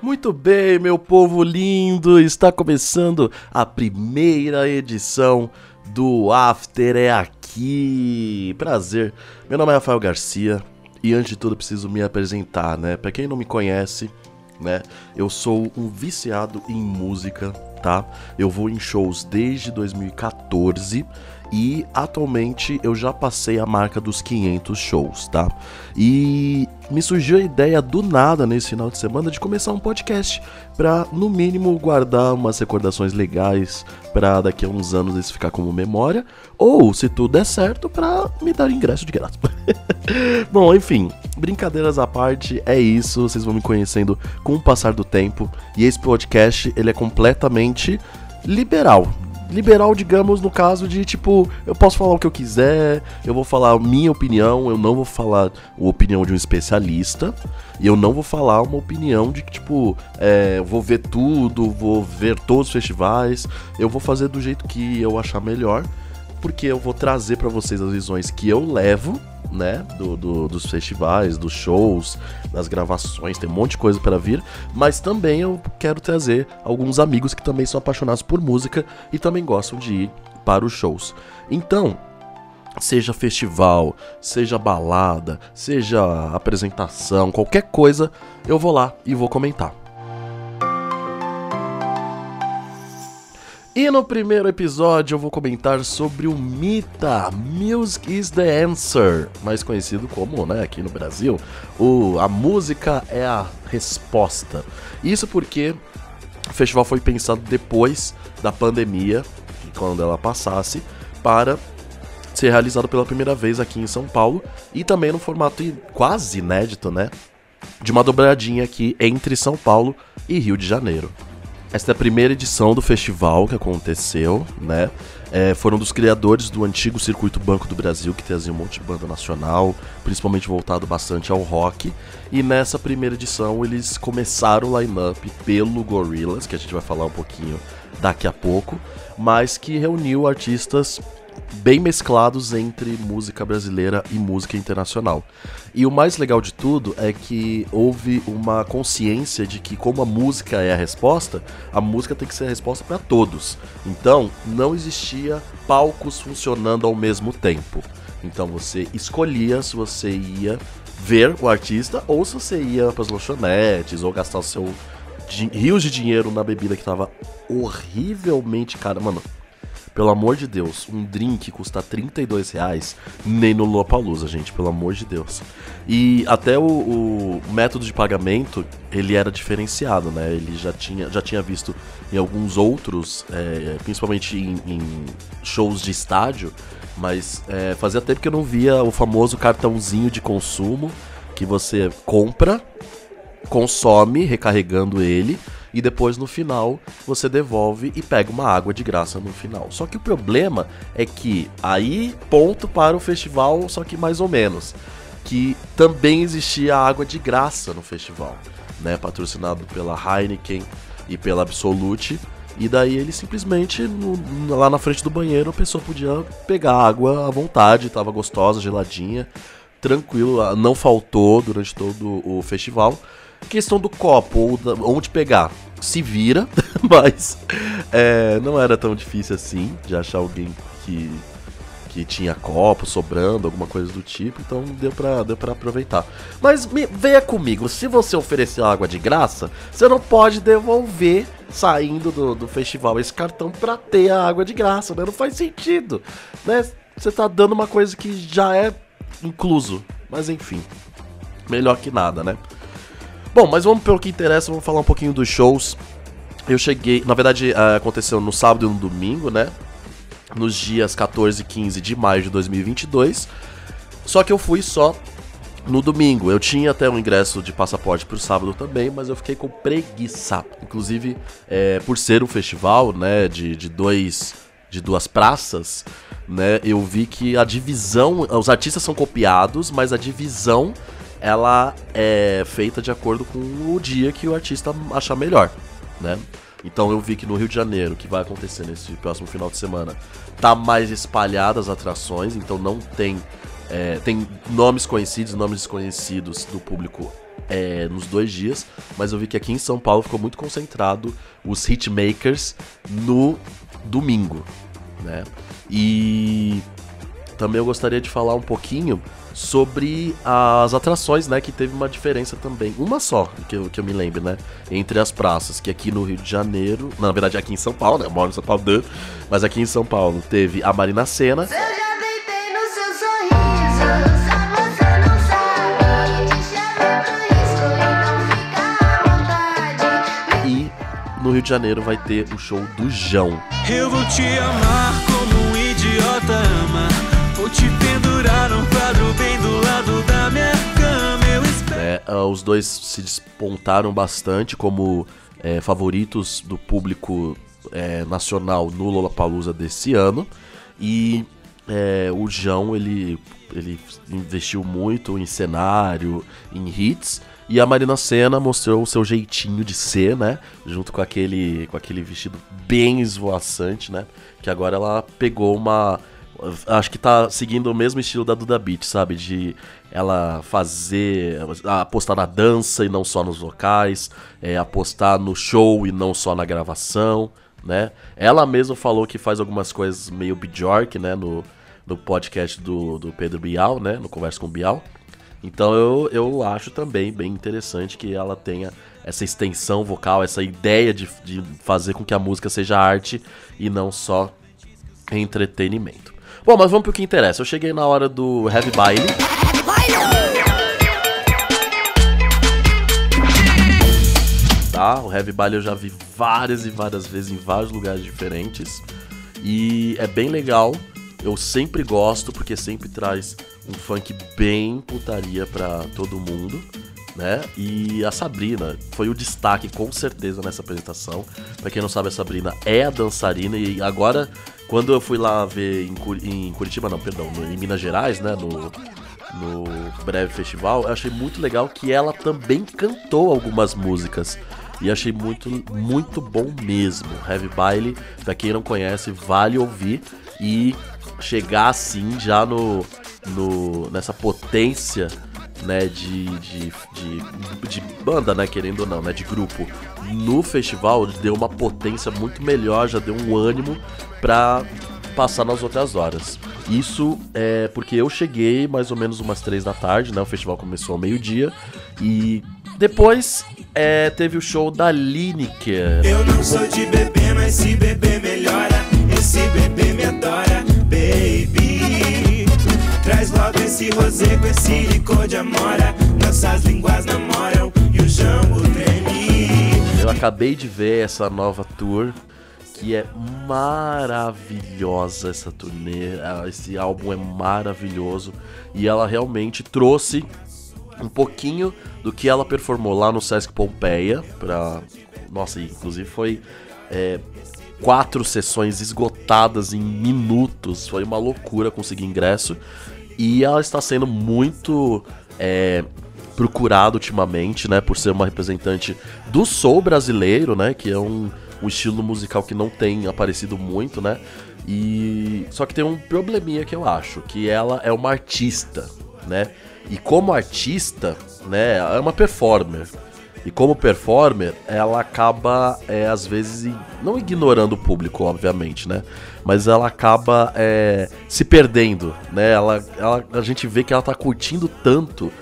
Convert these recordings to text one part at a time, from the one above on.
Muito bem, meu povo lindo, está começando a primeira edição do After é aqui. Prazer, meu nome é Rafael Garcia e antes de tudo preciso me apresentar, né? Para quem não me conhece, né? Eu sou um viciado em música, tá? Eu vou em shows desde 2014 e atualmente eu já passei a marca dos 500 shows, tá? E me surgiu a ideia do nada nesse final de semana de começar um podcast para no mínimo guardar umas recordações legais para daqui a uns anos isso ficar como memória ou se tudo der certo para me dar ingresso de graça. Bom, enfim, brincadeiras à parte, é isso, vocês vão me conhecendo com o passar do tempo e esse podcast ele é completamente liberal, liberal, digamos, no caso de tipo, eu posso falar o que eu quiser, eu vou falar a minha opinião, eu não vou falar a opinião de um especialista, e eu não vou falar uma opinião de que, tipo, é, vou ver tudo, vou ver todos os festivais, eu vou fazer do jeito que eu achar melhor, porque eu vou trazer para vocês as visões que eu levo né, do, do, dos festivais, dos shows, das gravações, tem um monte de coisa para vir, mas também eu quero trazer alguns amigos que também são apaixonados por música e também gostam de ir para os shows. Então, seja festival, seja balada, seja apresentação, qualquer coisa, eu vou lá e vou comentar. E no primeiro episódio eu vou comentar sobre o Mita, Music is the Answer, mais conhecido como, né, aqui no Brasil, o, a música é a resposta. Isso porque o festival foi pensado depois da pandemia, quando ela passasse, para ser realizado pela primeira vez aqui em São Paulo e também no formato quase inédito, né, de uma dobradinha aqui entre São Paulo e Rio de Janeiro. Esta é a primeira edição do festival que aconteceu, né? É, foram dos criadores do antigo Circuito Banco do Brasil, que trazia um monte de banda nacional, principalmente voltado bastante ao rock. E nessa primeira edição eles começaram o line-up pelo Gorillaz, que a gente vai falar um pouquinho daqui a pouco, mas que reuniu artistas bem mesclados entre música brasileira e música internacional. E o mais legal de tudo é que houve uma consciência de que, como a música é a resposta, a música tem que ser a resposta para todos. Então, não existia palcos funcionando ao mesmo tempo. Então, você escolhia se você ia ver o artista ou se você ia para as lanchonetes ou gastar o seu rios de dinheiro na bebida que tava horrivelmente cara. Mano, pelo amor de Deus, um drink custa 32 reais nem no Lollapalooza, gente, pelo amor de Deus. E até o, o, método de pagamento, ele era diferenciado, né? Ele já tinha, já tinha visto em alguns outros, é, principalmente em, em, shows de estádio, mas é, fazia tempo que eu não via o famoso cartãozinho de consumo que você compra, consome recarregando ele e depois no final você devolve e pega uma água de graça no final. Só que o problema é que aí ponto para o festival, só que mais ou menos, que também existia água de graça no festival, né, patrocinado pela Heineken e pela Absolute. E daí ele simplesmente, no, lá na frente do banheiro, a pessoa podia pegar água à vontade, tava gostosa, geladinha, tranquilo, não faltou durante todo o festival. Questão do copo, ou da, onde pegar, se vira, mas é, não era tão difícil assim de achar alguém que, que tinha copo sobrando, alguma coisa do tipo, então deu pra, deu pra aproveitar. Mas me, venha comigo, se você oferecer água de graça, você não pode devolver saindo do, do festival esse cartão pra ter a água de graça, né? Não faz sentido, né? Você tá dando uma coisa que já é incluso, mas enfim, melhor que nada, né? Bom, mas vamos pelo que interessa, vamos falar um pouquinho dos shows. Eu cheguei, na verdade, uh, aconteceu no sábado e no domingo, né? Nos dias 14 e 15 de maio de 2022. Só que eu fui só no domingo. Eu tinha até um ingresso de passaporte pro sábado também, mas eu fiquei com preguiça. Inclusive, é, por ser um festival, né, de, de dois de duas praças, né, eu vi que a divisão, os artistas são copiados, mas a divisão ela é feita de acordo com o dia que o artista achar melhor, né? Então eu vi que no Rio de Janeiro, que vai acontecer nesse próximo final de semana, tá mais espalhadas as atrações, então não tem é, tem nomes conhecidos, nomes desconhecidos do público é, nos dois dias, mas eu vi que aqui em São Paulo ficou muito concentrado os hitmakers no domingo, né? E também eu gostaria de falar um pouquinho sobre as atrações, né? Que teve uma diferença também. Uma só, que eu, que eu me lembro, né? Entre as praças, que aqui no Rio de Janeiro, na verdade aqui em São Paulo, né? Eu moro em São Paulo, mas aqui em São Paulo teve a Marina Senna. E no Rio de Janeiro vai ter o show do Jão. Eu vou te amar ah, os dois se despontaram bastante como é, favoritos do público é, nacional no Lollapalooza desse ano. E é, o João, ele, ele investiu muito em cenário, em hits. E a Marina Senna mostrou o seu jeitinho de ser, né? Junto com aquele, com aquele vestido bem esvoaçante, né? Que agora ela pegou uma. Acho que tá seguindo o mesmo estilo da Duda Beat, sabe? De ela fazer. apostar na dança e não só nos vocais, é, apostar no show e não só na gravação, né? Ela mesma falou que faz algumas coisas meio Bjork, né? No, no podcast do, do Pedro Bial, né? No Conversa com o Bial. Então eu, eu acho também bem interessante que ela tenha essa extensão vocal, essa ideia de, de fazer com que a música seja arte e não só entretenimento. Bom, mas vamos pro que interessa. Eu cheguei na hora do Heavy Baile. Tá? O Heavy Baile eu já vi várias e várias vezes em vários lugares diferentes. E é bem legal. Eu sempre gosto porque sempre traz um funk bem putaria pra todo mundo, né? E a Sabrina foi o destaque com certeza nessa apresentação. Pra quem não sabe, a Sabrina é a dançarina e agora, quando eu fui lá ver em, Cur em Curitiba, não, perdão, em Minas Gerais, né? No, no breve festival, eu achei muito legal que ela também cantou algumas músicas. E achei muito, muito bom mesmo. Heavy Baile, pra quem não conhece, vale ouvir e chegar assim já no, no nessa potência né, de, de, de, de, banda, né, querendo ou não, né, de grupo, no festival deu uma potência muito melhor, já deu um ânimo pra passar nas outras horas. Isso é porque eu cheguei mais ou menos umas três da tarde, né, o festival começou ao meio-dia, e depois é, teve o show da Lineker. Eu não sou de bebê, mas se beber melhora. Esse bebê esse rosé com esse licor de amora. Nossas línguas namoram e o jambo treme. Eu acabei de ver essa nova tour que é maravilhosa essa turnê. Esse álbum é maravilhoso e ela realmente trouxe um pouquinho do que ela performou lá no Sesc Pompeia para nossa, inclusive foi é, quatro sessões esgotadas em minutos. Foi uma loucura conseguir ingresso. E ela está sendo muito é, procurada ultimamente, né? Por ser uma representante do soul brasileiro, né? Que é um, um estilo musical que não tem aparecido muito, né? E só que tem um probleminha que eu acho, que ela é uma artista, né? E como artista, né, é uma performer. E como performer, ela acaba, é, às vezes, não ignorando o público, obviamente, né? Mas ela acaba é, se perdendo, né? Ela, ela, a gente vê que ela tá curtindo tanto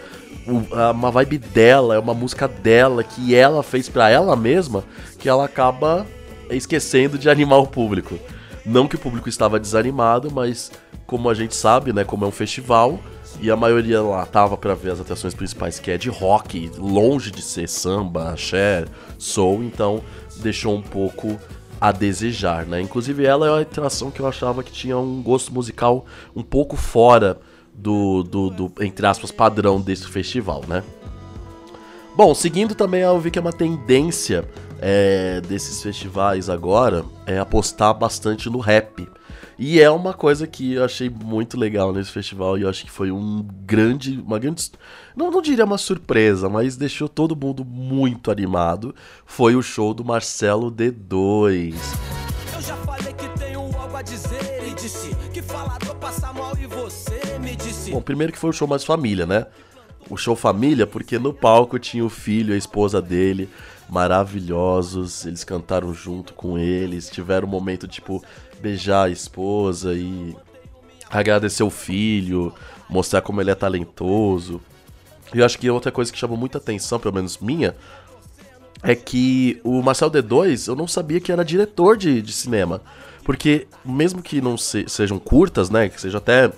uma vibe dela, é uma música dela, que ela fez para ela mesma, que ela acaba esquecendo de animar o público. Não que o público estava desanimado, mas como a gente sabe, né, como é um festival, e a maioria lá tava para ver as atrações principais, que é de rock, longe de ser samba, axé, soul, então deixou um pouco a desejar, né? Inclusive ela é uma atração que eu achava que tinha um gosto musical um pouco fora do, do, do entre aspas, padrão desse festival, né? Bom, seguindo também eu vi que é uma tendência é, desses festivais agora é apostar bastante no rap. E é uma coisa que eu achei muito legal nesse festival e eu acho que foi um grande, uma grande, não, não diria uma surpresa, mas deixou todo mundo muito animado. Foi o show do Marcelo D2. Eu já falei que tenho algo a dizer e disse que falador passa mal e você me disse. Bom, primeiro que foi o show mais família, né? o show família, porque no palco tinha o filho e a esposa dele, maravilhosos. Eles cantaram junto com eles, tiveram um momento tipo beijar a esposa e agradecer o filho, mostrar como ele é talentoso. E eu acho que outra coisa que chamou muita atenção, pelo menos minha, é que o Marcel D2, eu não sabia que era diretor de, de cinema. Porque, mesmo que não se, sejam curtas, né, que sejam até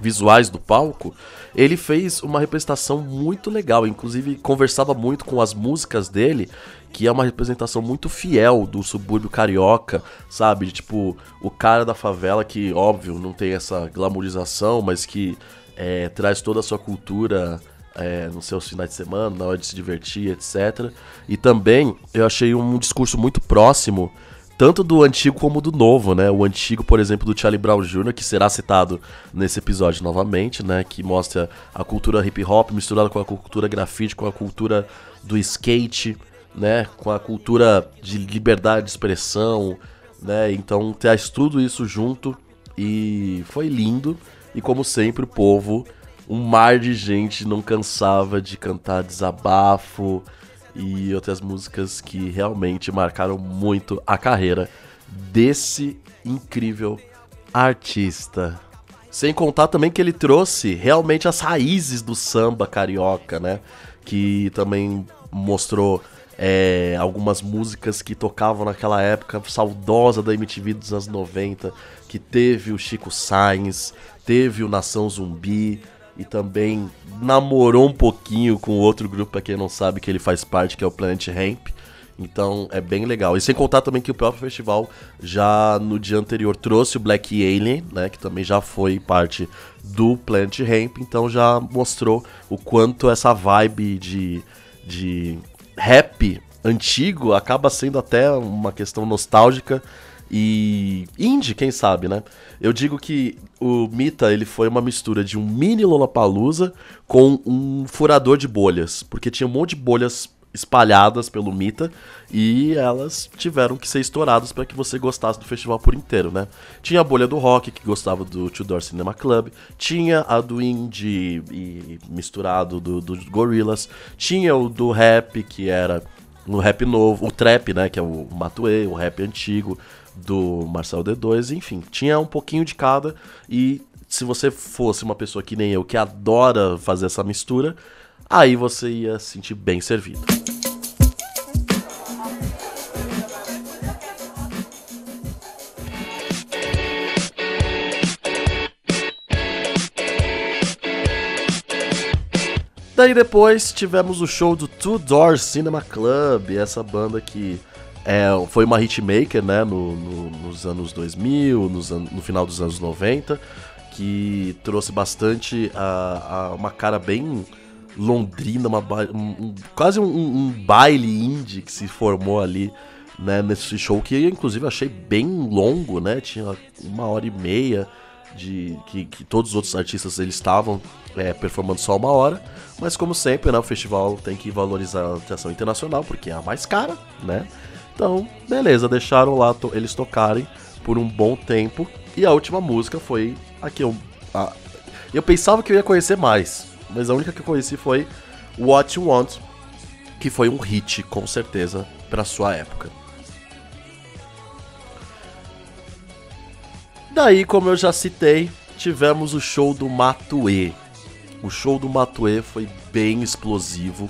visuais do palco, ele fez uma representação muito legal. Inclusive, conversava muito com as músicas dele, que é uma representação muito fiel do subúrbio carioca, sabe? Tipo, o cara da favela que, óbvio, não tem essa glamorização, mas que é, traz toda a sua cultura é, nos seus finais de semana, na hora de se divertir, etc. E também eu achei um discurso muito próximo, tanto do antigo como do novo, né? O antigo, por exemplo, do Charlie Brown Jr., que será citado nesse episódio novamente, né? Que mostra a cultura hip hop misturada com a cultura grafite, com a cultura do skate, né? Com a cultura de liberdade de expressão, né? Então traz tudo isso junto e foi lindo. E como sempre, o povo um mar de gente não cansava de cantar desabafo e outras músicas que realmente marcaram muito a carreira desse incrível artista. Sem contar também que ele trouxe realmente as raízes do samba carioca, né? Que também mostrou é, algumas músicas que tocavam naquela época saudosa da MTV dos anos 90, que teve o Chico Sainz, teve o Nação Zumbi, e também namorou um pouquinho com outro grupo, pra quem não sabe, que ele faz parte, que é o Planet Ramp. Então é bem legal. E sem contar também que o próprio festival já no dia anterior trouxe o Black Alien, né? Que também já foi parte do Planet Ramp. Então já mostrou o quanto essa vibe de, de rap antigo acaba sendo até uma questão nostálgica e indie, quem sabe, né? Eu digo que o Mita ele foi uma mistura de um mini Lollapalooza com um furador de bolhas, porque tinha um monte de bolhas espalhadas pelo Mita e elas tiveram que ser estouradas para que você gostasse do festival por inteiro, né? Tinha a bolha do rock que gostava do Tudor Cinema Club, tinha a do indie e misturado do, do Gorillaz, tinha o do rap que era o rap novo, o trap, né, que é o Matue, o rap antigo, do Marcel D2, enfim, tinha um pouquinho de cada e se você fosse uma pessoa que nem eu que adora fazer essa mistura, aí você ia se sentir bem servido. Daí depois tivemos o show do Two Doors Cinema Club, essa banda que é, foi uma hitmaker, né, no, no, nos anos 2000, nos an no final dos anos 90, que trouxe bastante a, a uma cara bem londrina, uma, um, quase um, um, baile indie que se formou ali, né, nesse show, que eu inclusive achei bem longo, né, tinha uma hora e meia, de que, que todos os outros artistas eles estavam é, performando só uma hora, mas como sempre, né, o festival tem que valorizar a atração internacional, porque é a mais cara, né, então, beleza, deixaram lá to eles tocarem por um bom tempo. E a última música foi a que eu. A, eu pensava que eu ia conhecer mais, mas a única que eu conheci foi What You Want, que foi um hit, com certeza, para sua época. Daí, como eu já citei, tivemos o show do Matue. O show do Matue foi bem explosivo,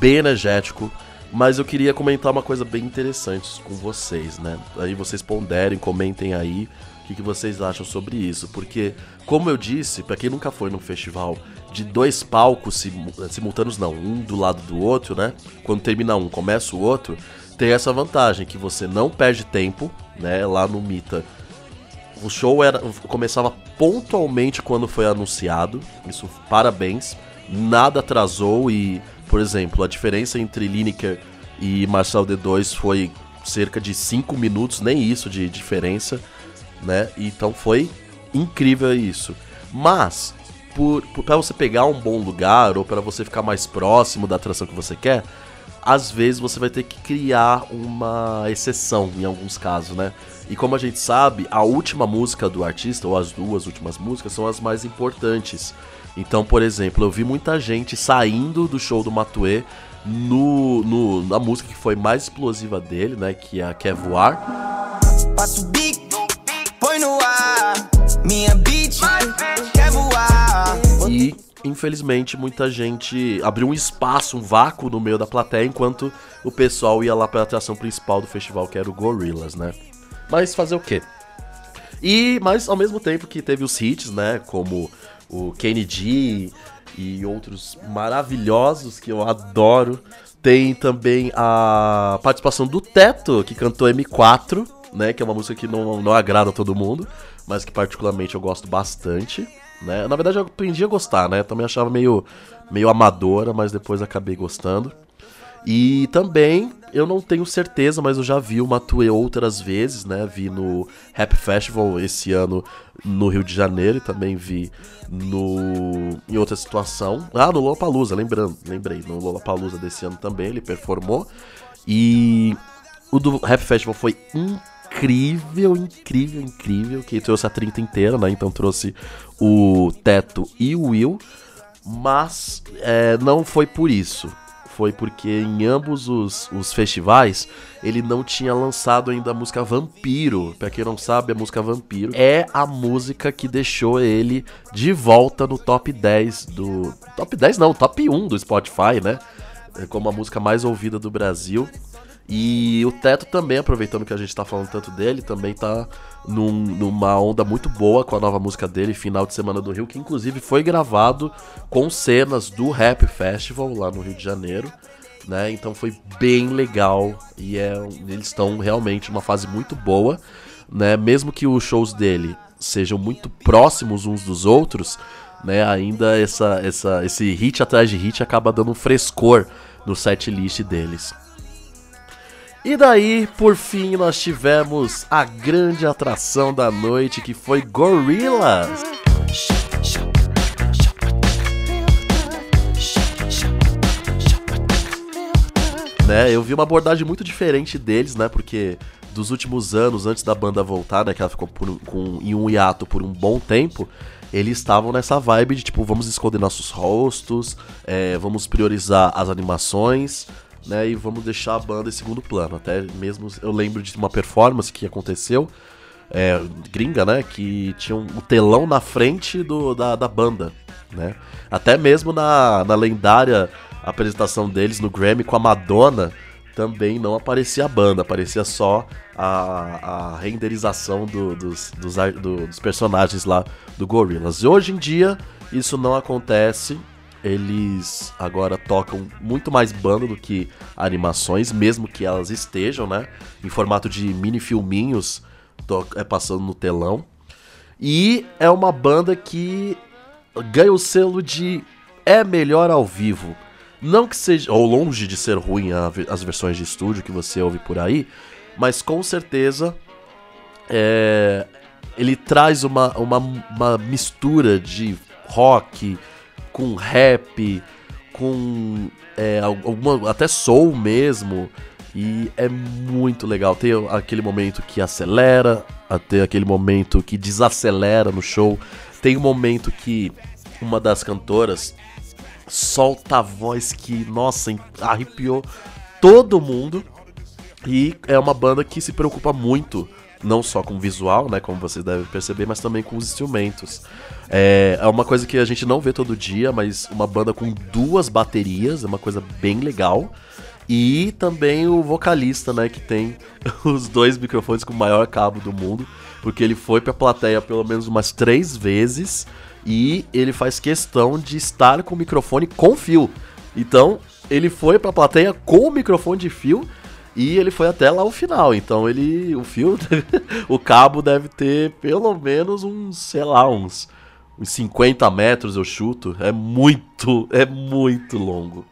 bem energético. Mas eu queria comentar uma coisa bem interessante com vocês, né? Aí vocês ponderem, comentem aí o que, que vocês acham sobre isso. Porque, como eu disse, para quem nunca foi num festival de dois palcos simultâneos, não, um do lado do outro, né? Quando termina um, começa o outro, tem essa vantagem que você não perde tempo, né? Lá no Mita. O show era, começava pontualmente quando foi anunciado. Isso, parabéns. Nada atrasou e por exemplo, a diferença entre Lineker e Marcel D2 foi cerca de 5 minutos, nem isso de diferença, né? Então foi incrível isso. Mas, por, por para você pegar um bom lugar ou para você ficar mais próximo da atração que você quer, às vezes você vai ter que criar uma exceção em alguns casos, né? E como a gente sabe, a última música do artista, ou as duas últimas músicas, são as mais importantes. Então, por exemplo, eu vi muita gente saindo do show do Matue no, no, na música que foi mais explosiva dele, né? Que é a Quer Voar. O bico, põe no ar. Minha beat quer voar. E, infelizmente, muita gente abriu um espaço, um vácuo no meio da plateia, enquanto o pessoal ia lá pra atração principal do festival, que era o Gorillaz, né? Mas fazer o quê? E, mas ao mesmo tempo que teve os hits, né? Como o Kennedy e outros maravilhosos que eu adoro. Tem também a participação do Teto, que cantou M4, né? Que é uma música que não, não agrada a todo mundo, mas que particularmente eu gosto bastante. Né? Na verdade, eu aprendi a gostar, né? Também achava meio, meio amadora, mas depois acabei gostando. E também, eu não tenho certeza, mas eu já vi o Matue outras vezes, né? Vi no Rap Festival esse ano no Rio de Janeiro e também vi no em outra situação. Ah, no Lollapalooza, lembrando, lembrei, no Lollapalooza desse ano também ele performou. E o do Rap Festival foi incrível, incrível, incrível, que trouxe a 30 inteira, né? Então trouxe o Teto e o Will, mas é, não foi por isso foi porque em ambos os, os festivais ele não tinha lançado ainda a música Vampiro. Pra quem não sabe, a música Vampiro é a música que deixou ele de volta no top 10 do. Top 10 não, top 1 do Spotify, né? É como a música mais ouvida do Brasil. E o Teto também, aproveitando que a gente tá falando tanto dele, também tá num, numa onda muito boa com a nova música dele, Final de Semana do Rio, que inclusive foi gravado com cenas do Rap Festival lá no Rio de Janeiro. Né? Então foi bem legal e é, eles estão realmente numa fase muito boa, né? Mesmo que os shows dele sejam muito próximos uns dos outros, né? Ainda essa, essa, esse hit atrás de hit acaba dando um frescor no set list deles. E daí, por fim, nós tivemos a grande atração da noite que foi Gorillaz. Né, eu vi uma abordagem muito diferente deles, né? Porque dos últimos anos, antes da banda voltar, né? Que ela ficou por, com, em um hiato por um bom tempo, eles estavam nessa vibe de tipo, vamos esconder nossos rostos, é, vamos priorizar as animações, né? E vamos deixar a banda em segundo plano. Até mesmo eu lembro de uma performance que aconteceu, é, gringa, né? Que tinha um, um telão na frente do, da, da banda, né? Até mesmo na, na lendária apresentação deles no Grammy com a Madonna, também não aparecia a banda, aparecia só a, a renderização do, dos, dos, do, dos personagens lá do Gorillaz. E hoje em dia isso não acontece, eles agora tocam muito mais banda do que animações, mesmo que elas estejam, né? Em formato de mini filminhos é, passando no telão. E é uma banda que ganha o selo de é melhor ao vivo. Não que seja, ou longe de ser ruim as versões de estúdio que você ouve por aí, mas com certeza é, ele traz uma, uma, uma mistura de rock com rap, com é, alguma, até soul mesmo. E é muito legal. Tem aquele momento que acelera, até aquele momento que desacelera no show. Tem um momento que uma das cantoras solta a voz que, nossa, arrepiou todo mundo. E é uma banda que se preocupa muito, não só com o visual, né, como vocês devem perceber, mas também com os instrumentos. É, é uma coisa que a gente não vê todo dia, mas uma banda com duas baterias é uma coisa bem legal. E também o vocalista, né, que tem os dois microfones com o maior cabo do mundo, porque ele foi pra plateia pelo menos umas três vezes e ele faz questão de estar com o microfone com fio. Então, ele foi pra plateia com o microfone de fio e ele foi até lá o final. Então, ele o fio, o cabo deve ter pelo menos uns, sei lá, uns, uns 50 metros eu chuto. É muito, é muito longo.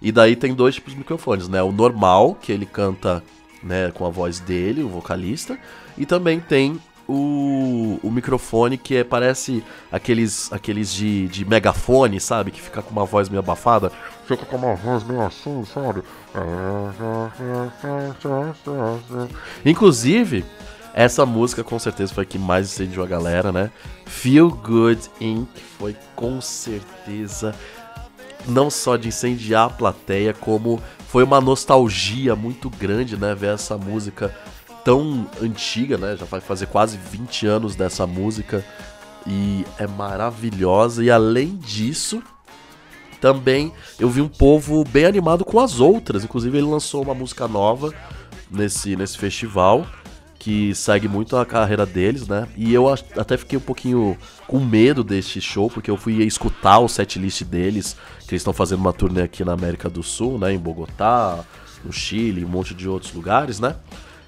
E daí tem dois tipos de microfones, né? O normal, que ele canta né, com a voz dele, o vocalista, e também tem o, o microfone que é, parece aqueles, aqueles de, de megafone, sabe? Que fica com uma voz meio abafada. Fica com uma voz meio assim, sabe? Inclusive, essa música com certeza foi a que mais incendiou a galera, né? Feel Good Inc. foi com certeza não só de incendiar a plateia, como foi uma nostalgia muito grande, né? Ver essa música tão antiga, né? Já vai fazer quase 20 anos dessa música e é maravilhosa. E além disso, também eu vi um povo bem animado com as outras. Inclusive, ele lançou uma música nova nesse, nesse festival que segue muito a carreira deles, né? E eu até fiquei um pouquinho com medo deste show, porque eu fui escutar o setlist deles, que eles estão fazendo uma turnê aqui na América do Sul, né? Em Bogotá, no Chile, um monte de outros lugares, né?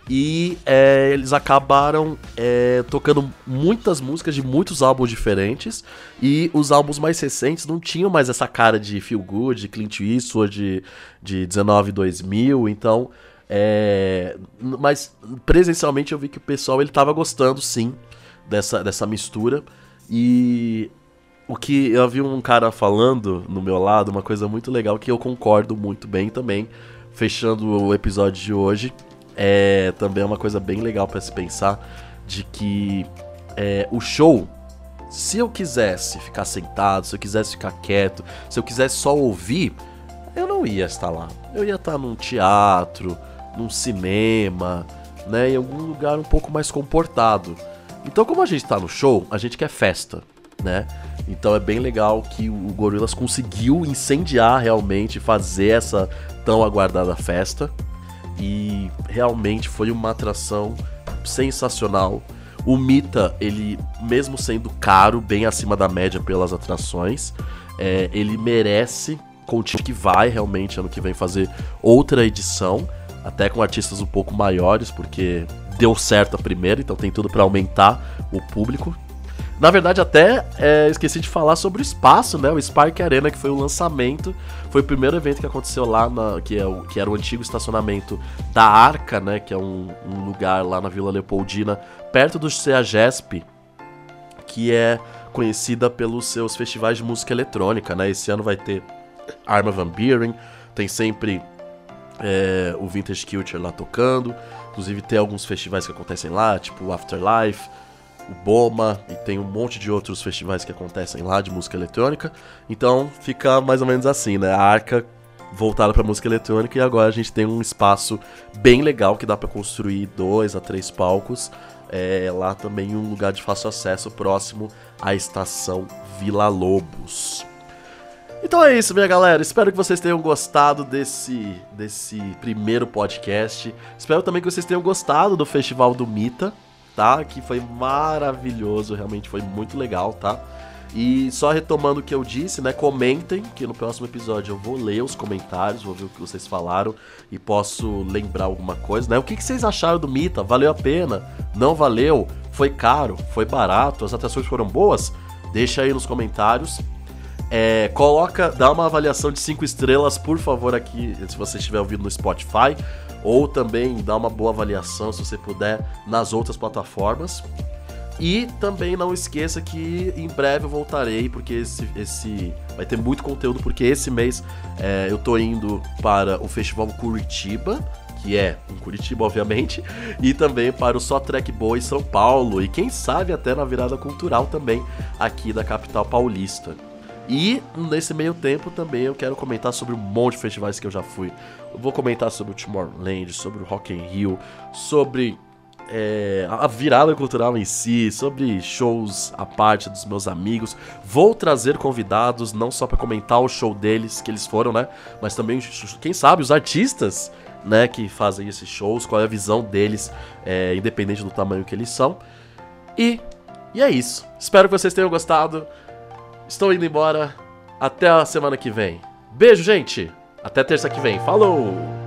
E é, eles acabaram é, tocando muitas músicas de muitos álbuns diferentes. E os álbuns mais recentes não tinham mais essa cara de Feel Good, de Clint Eastwood, de, de 19 2000. Então, é, mas presencialmente eu vi que o pessoal ele tava gostando sim dessa, dessa mistura. E o que eu vi um cara falando no meu lado, uma coisa muito legal que eu concordo muito bem também, fechando o episódio de hoje é também é uma coisa bem legal para se pensar de que é, o show, se eu quisesse ficar sentado, se eu quisesse ficar quieto, se eu quisesse só ouvir, eu não ia estar lá. Eu ia estar num teatro, num cinema, né, em algum lugar um pouco mais comportado. Então, como a gente está no show, a gente quer festa, né? Então é bem legal que o Gorillaz conseguiu incendiar realmente, fazer essa tão aguardada festa e realmente foi uma atração sensacional. O Mita, ele, mesmo sendo caro, bem acima da média pelas atrações, é, ele merece contigo que vai realmente ano que vem fazer outra edição, até com artistas um pouco maiores, porque deu certo a primeira, então tem tudo para aumentar o público. Na verdade, até é, esqueci de falar sobre o espaço, né? O Spark Arena, que foi o lançamento. Foi o primeiro evento que aconteceu lá, na, que, é o, que era o antigo estacionamento da Arca, né? Que é um, um lugar lá na Vila Leopoldina, perto do CEAGESP, que é conhecida pelos seus festivais de música eletrônica, né? Esse ano vai ter Arma Van Buren, tem sempre é, o Vintage Culture lá tocando. Inclusive tem alguns festivais que acontecem lá, tipo Afterlife o Boma e tem um monte de outros festivais que acontecem lá de música eletrônica. Então fica mais ou menos assim, né? A Arca voltada para música eletrônica e agora a gente tem um espaço bem legal que dá para construir dois a três palcos. É, lá também um lugar de fácil acesso próximo à estação Vila Lobos. Então é isso, minha galera. Espero que vocês tenham gostado desse, desse primeiro podcast. Espero também que vocês tenham gostado do Festival do Mita tá? Que foi maravilhoso, realmente foi muito legal, tá? E só retomando o que eu disse, né? Comentem, que no próximo episódio eu vou ler os comentários, vou ver o que vocês falaram e posso lembrar alguma coisa, né? O que, que vocês acharam do Mita? Valeu a pena? Não valeu? Foi caro? Foi barato? As atrações foram boas? Deixa aí nos comentários. É, coloca, dá uma avaliação de 5 estrelas, por favor, aqui, se você estiver ouvindo no Spotify ou também dar uma boa avaliação, se você puder, nas outras plataformas. E também não esqueça que em breve eu voltarei, porque esse, esse vai ter muito conteúdo, porque esse mês é, eu tô indo para o Festival Curitiba, que é em Curitiba, obviamente, e também para o Só Trek Boa em São Paulo, e quem sabe até na virada cultural também aqui da capital paulista. E nesse meio tempo também eu quero comentar sobre um monte de festivais que eu já fui. Eu vou comentar sobre o Tomorrowland, sobre o Rock in Rio, sobre é, a virada cultural em si, sobre shows à parte dos meus amigos. Vou trazer convidados, não só para comentar o show deles, que eles foram, né? Mas também, quem sabe, os artistas né, que fazem esses shows, qual é a visão deles, é, independente do tamanho que eles são. E, e é isso. Espero que vocês tenham gostado. Estou indo embora. Até a semana que vem. Beijo, gente! Até terça que vem. Falou!